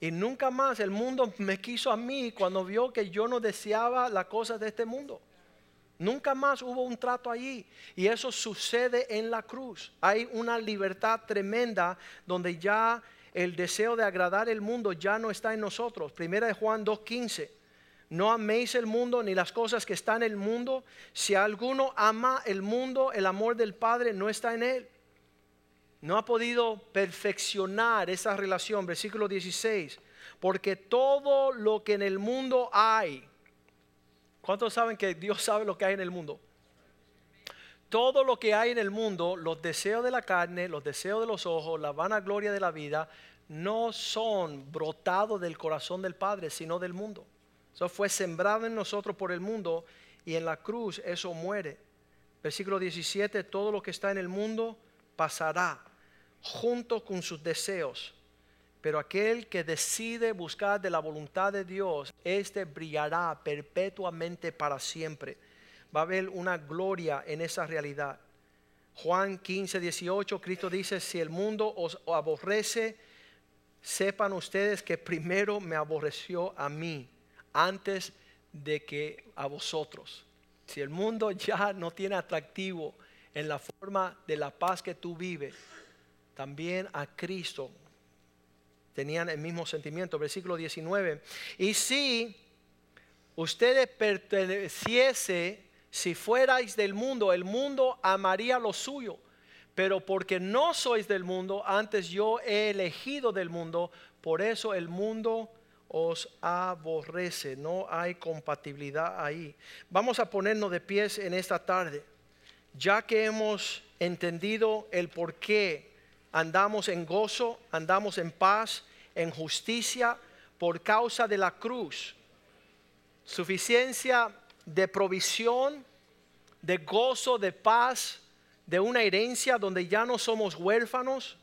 Y nunca más el mundo me quiso a mí cuando vio que yo no deseaba las cosas de este mundo. Nunca más hubo un trato allí. Y eso sucede en la cruz. Hay una libertad tremenda donde ya el deseo de agradar el mundo ya no está en nosotros. Primera de Juan 2.15. No améis el mundo ni las cosas que están en el mundo. Si alguno ama el mundo, el amor del Padre no está en él no ha podido perfeccionar esa relación. Versículo 16. Porque todo lo que en el mundo hay, ¿cuántos saben que Dios sabe lo que hay en el mundo? Todo lo que hay en el mundo, los deseos de la carne, los deseos de los ojos, la vanagloria de la vida, no son brotados del corazón del Padre, sino del mundo. Eso fue sembrado en nosotros por el mundo y en la cruz eso muere. Versículo 17, todo lo que está en el mundo pasará junto con sus deseos. Pero aquel que decide buscar de la voluntad de Dios, este brillará perpetuamente para siempre. Va a haber una gloria en esa realidad. Juan 15, 18, Cristo dice, si el mundo os aborrece, sepan ustedes que primero me aborreció a mí, antes de que a vosotros. Si el mundo ya no tiene atractivo en la forma de la paz que tú vives, también a Cristo tenían el mismo sentimiento. Versículo 19. Y si ustedes perteneciese, si fuerais del mundo, el mundo amaría lo suyo. Pero porque no sois del mundo, antes yo he elegido del mundo, por eso el mundo os aborrece. No hay compatibilidad ahí. Vamos a ponernos de pies en esta tarde, ya que hemos entendido el porqué andamos en gozo, andamos en paz, en justicia por causa de la cruz. Suficiencia de provisión, de gozo, de paz, de una herencia donde ya no somos huérfanos,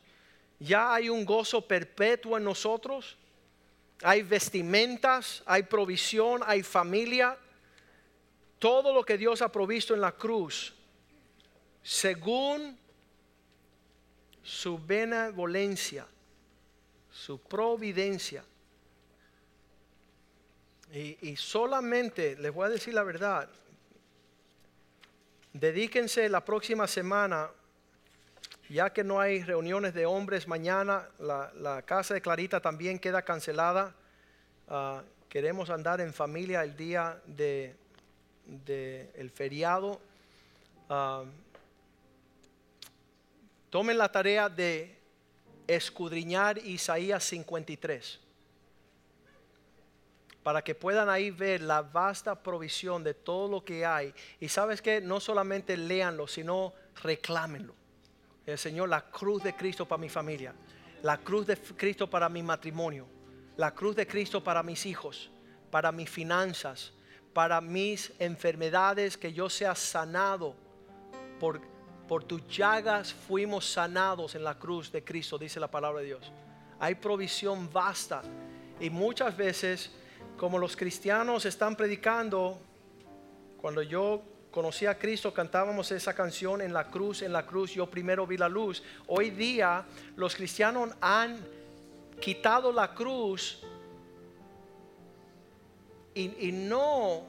ya hay un gozo perpetuo en nosotros, hay vestimentas, hay provisión, hay familia, todo lo que Dios ha provisto en la cruz, según su benevolencia, su providencia. Y, y, solamente, les voy a decir la verdad, dedíquense la próxima semana, ya que no hay reuniones de hombres mañana, la, casa de Clarita también queda cancelada. Ah, queremos andar en familia el día de, el feriado. Ah, tomen la tarea de escudriñar Isaías 53 para que puedan ahí ver la vasta provisión de todo lo que hay. Y sabes que no solamente léanlo, sino reclámenlo. El Señor, la cruz de Cristo para mi familia, la cruz de Cristo para mi matrimonio, la cruz de Cristo para mis hijos, para mis finanzas, para mis enfermedades, que yo sea sanado. Por, por tus llagas fuimos sanados en la cruz de Cristo, dice la palabra de Dios. Hay provisión vasta y muchas veces como los cristianos están predicando, cuando yo conocí a Cristo, cantábamos esa canción en la cruz, en la cruz, yo primero vi la luz. Hoy día los cristianos han quitado la cruz y, no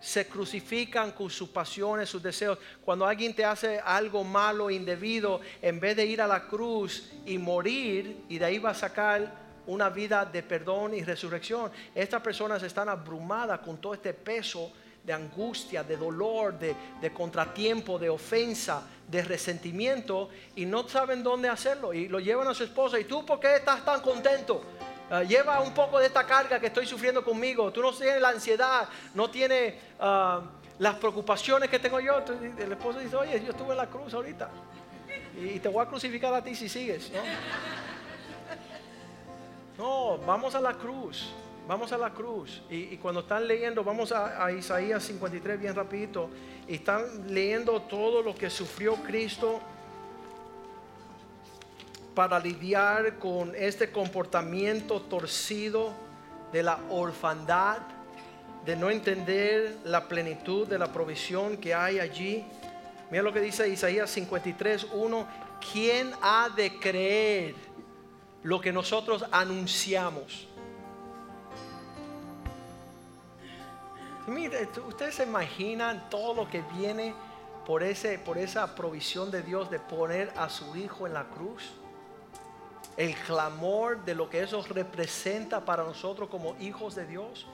se crucifican con sus pasiones, sus deseos. Cuando alguien te hace algo malo, indebido, en vez de ir a la cruz y morir, y de ahí va a sacar una vida de perdón y resurrección. Estas personas están abrumadas con todo este peso de angustia, de dolor, de, contratiempo, de ofensa, de resentimiento y no saben dónde hacerlo y lo llevan a su esposa. ¿Y tú por qué estás tan contento? Ah, lleva un poco de esta carga que estoy sufriendo conmigo. Tú no tienes la ansiedad, no tienes ah, las preocupaciones que tengo yo. El esposo dice, oye, yo estuve en la cruz ahorita y te voy a crucificar a ti si sigues. ¿no? Vamos a la cruz. Vamos a la cruz. Y, cuando están leyendo, vamos a, Isaías 53 bien rapidito. Y están leyendo todo lo que sufrió Cristo para lidiar con este comportamiento torcido de la orfandad, de no entender la plenitud de la provisión que hay allí. Mira lo que dice Isaías 53, 1. ¿Quién ha de creer? lo que nosotros anunciamos. Mire, ustedes se imaginan todo lo que viene por, ese, por esa provisión de Dios de poner a su Hijo en la cruz. El clamor de lo que eso representa para nosotros como hijos de Dios.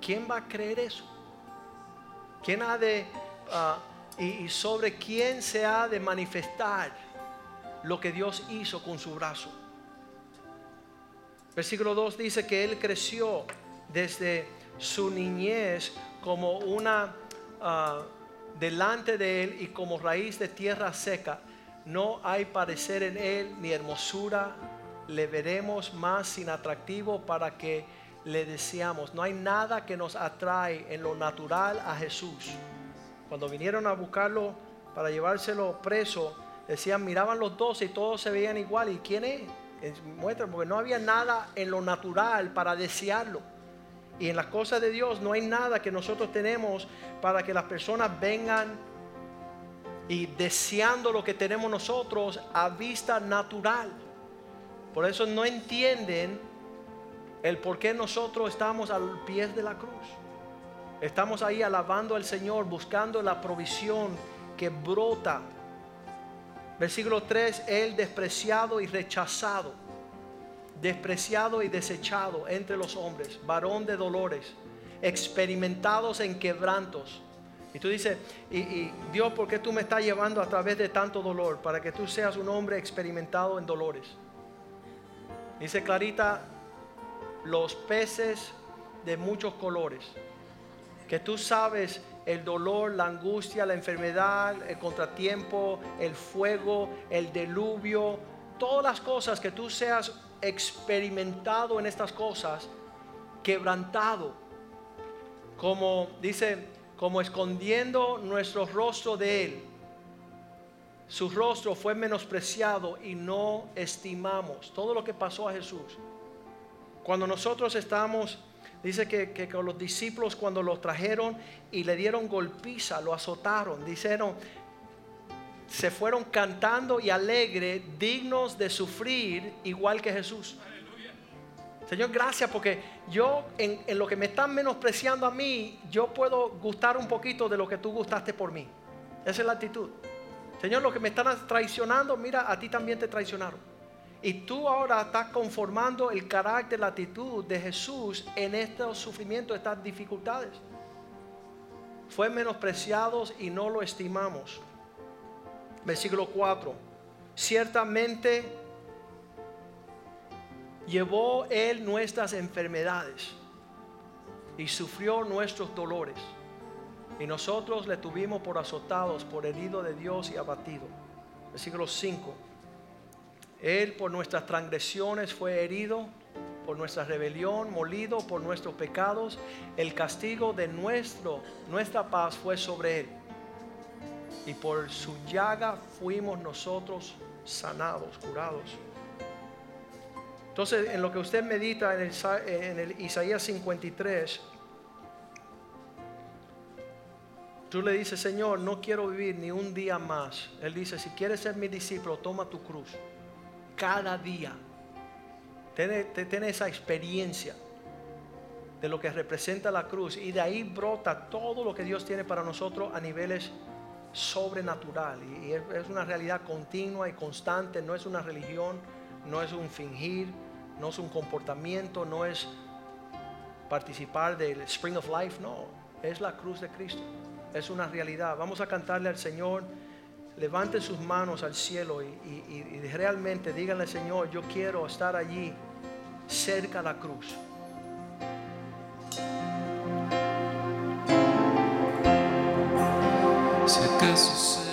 ¿Quién va a creer eso? ¿Quién ha de... Ah, y sobre quién se ha de manifestar lo que Dios hizo con su brazo? Versículo 2 dice que él creció desde su niñez como una ah, delante de él y como raíz de tierra seca. No hay parecer en él ni hermosura. Le veremos más sin atractivo para que le deseamos. No hay nada que nos atrae en lo natural a Jesús. Cuando vinieron a buscarlo para llevárselo preso, decían, miraban los dos y todos se veían igual. ¿Y quién es? muestra, porque no había nada en lo natural para desearlo. Y en las cosas de Dios no hay nada que nosotros tenemos para que las personas vengan y deseando lo que tenemos nosotros a vista natural. Por eso no entienden el por qué nosotros estamos al pie de la cruz. Estamos ahí alabando al Señor, buscando la provisión que brota Versículo 3, Él despreciado y rechazado, despreciado y desechado entre los hombres, varón de dolores, experimentados en quebrantos. Y tú dices, y, Dios, ¿por qué tú me estás llevando a través de tanto dolor? Para que tú seas un hombre experimentado en dolores. Dice Clarita, los peces de muchos colores, que tú sabes el dolor, la angustia, la enfermedad, el contratiempo, el fuego, el diluvio, todas las cosas que tú seas experimentado en estas cosas, quebrantado, como dice, como escondiendo nuestro rostro de Él, su rostro fue menospreciado y no estimamos todo lo que pasó a Jesús. Cuando nosotros estamos, dice que, que con los discípulos cuando lo trajeron y le dieron golpiza, lo azotaron, dijeron, se fueron cantando y alegre, dignos de sufrir igual que Jesús. Señor, gracias porque yo en, en, lo que me están menospreciando a mí, yo puedo gustar un poquito de lo que tú gustaste por mí. Esa es la actitud. Señor, lo que me están traicionando, mira, a ti también te traicionaron. Y tú ahora estás conformando el carácter, la actitud de Jesús en estos sufrimientos, estas dificultades. Fue menospreciados y no lo estimamos. Versículo 4. Ciertamente llevó Él nuestras enfermedades y sufrió nuestros dolores. Y nosotros le tuvimos por azotados, por herido de Dios y abatido. Versículo 5. Él por nuestras transgresiones fue herido, por nuestra rebelión, molido por nuestros pecados. El castigo de nuestro, nuestra paz fue sobre él. Y por su llaga fuimos nosotros sanados, curados. Entonces, en lo que usted medita en el, Isaías 53, tú le dices, Señor, no quiero vivir ni un día más. Él dice, si quieres ser mi discípulo, toma tu cruz. Cada día. Tiene, esa experiencia de lo que representa la cruz. Y de ahí brota todo lo que Dios tiene para nosotros a niveles sobrenatural. Y es una realidad continua y constante. No es una religión, no es un fingir, no es un comportamiento, no es participar del Spring of Life. No, es la cruz de Cristo es una realidad. Vamos a cantarle al Señor. Levanten sus manos al cielo y, realmente díganle, Señor, yo quiero estar allí cerca de la cruz. Acaso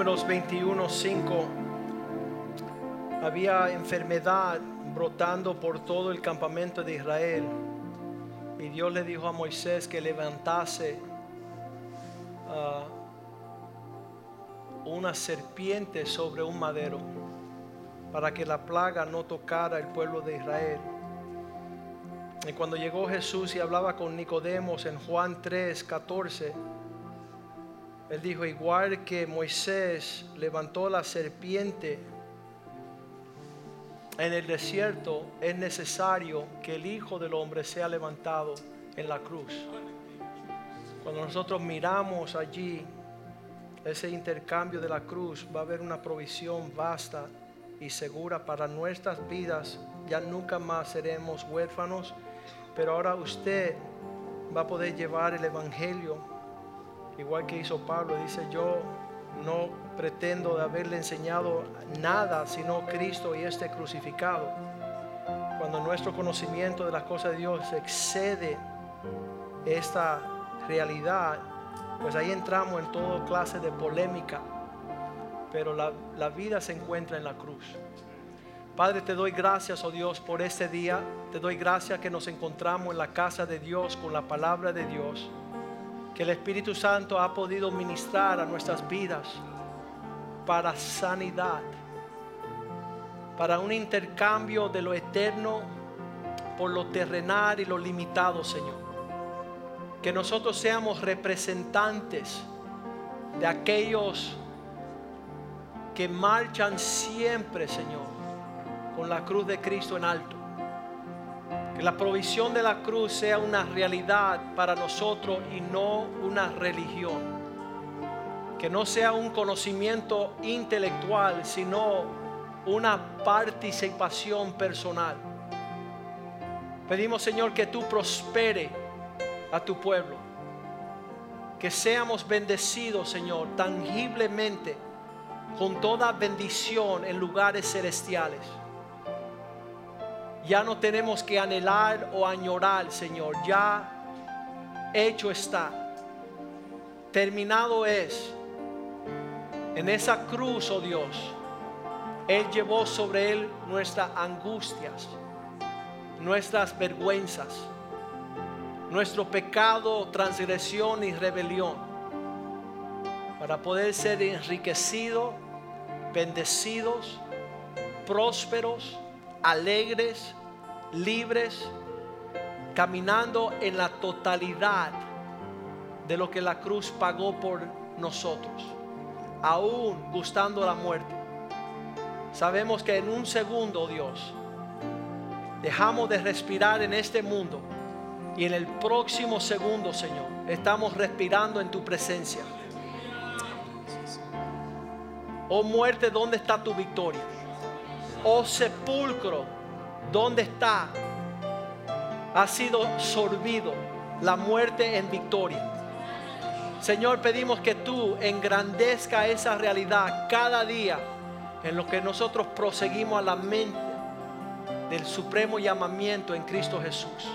Números 21, 5, había enfermedad brotando por todo el campamento de Israel. Y Dios le dijo a Moisés que levantase ah, una serpiente sobre un madero para que la plaga no tocara el pueblo de Israel. Y cuando llegó Jesús y hablaba con Nicodemos en Juan 3, 14, él dijo, igual que Moisés levantó la serpiente en el desierto, es necesario que el Hijo del Hombre sea levantado en la cruz. Cuando nosotros miramos allí ese intercambio de la cruz, va a haber una provisión vasta y segura para nuestras vidas. Ya nunca más seremos huérfanos, pero ahora usted va a poder llevar el Evangelio igual que hizo Pablo, dice, yo no pretendo de haberle enseñado nada sino Cristo y este crucificado. Cuando nuestro conocimiento de las cosas de Dios excede esta realidad, pues ahí entramos en toda clase de polémica, pero la, la vida se encuentra en la cruz. Padre, te doy gracias, oh Dios, por este día. Te doy gracias que nos encontramos en la casa de Dios con la palabra de Dios que el Espíritu Santo ha podido ministrar a nuestras vidas para sanidad, para un intercambio de lo eterno por lo terrenal y lo limitado, Señor. Que nosotros seamos representantes de aquellos que marchan siempre, Señor, con la cruz de Cristo en alto que la provisión de la cruz sea una realidad para nosotros y no una religión. Que no sea un conocimiento intelectual, sino una participación personal. Pedimos, Señor, que tú prospere a tu pueblo. Que seamos bendecidos, Señor, tangiblemente, con toda bendición en lugares celestiales ya no tenemos que anhelar o añorar, Señor. Ya hecho está. Terminado es. En esa cruz, oh Dios, Él llevó sobre Él nuestras angustias, nuestras vergüenzas, nuestro pecado, transgresión y rebelión, para poder ser enriquecidos, bendecidos, prósperos alegres, libres, caminando en la totalidad de lo que la cruz pagó por nosotros, aún gustando la muerte. Sabemos que en un segundo, Dios, dejamos de respirar en este mundo y en el próximo segundo, Señor, estamos respirando en tu presencia. Oh muerte, ¿dónde está tu victoria? Oh sepulcro, ¿dónde está? Ha sido sorbido la muerte en victoria. Señor, pedimos que tú engrandezca esa realidad cada día en lo que nosotros proseguimos a la mente del supremo llamamiento en Cristo Jesús.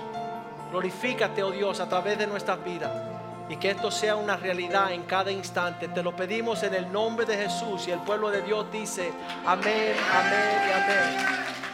Glorifícate, oh Dios, a través de nuestras vidas y que esto sea una realidad en cada instante. Te lo pedimos en el nombre de Jesús y el pueblo de Dios dice amén, amén y amén.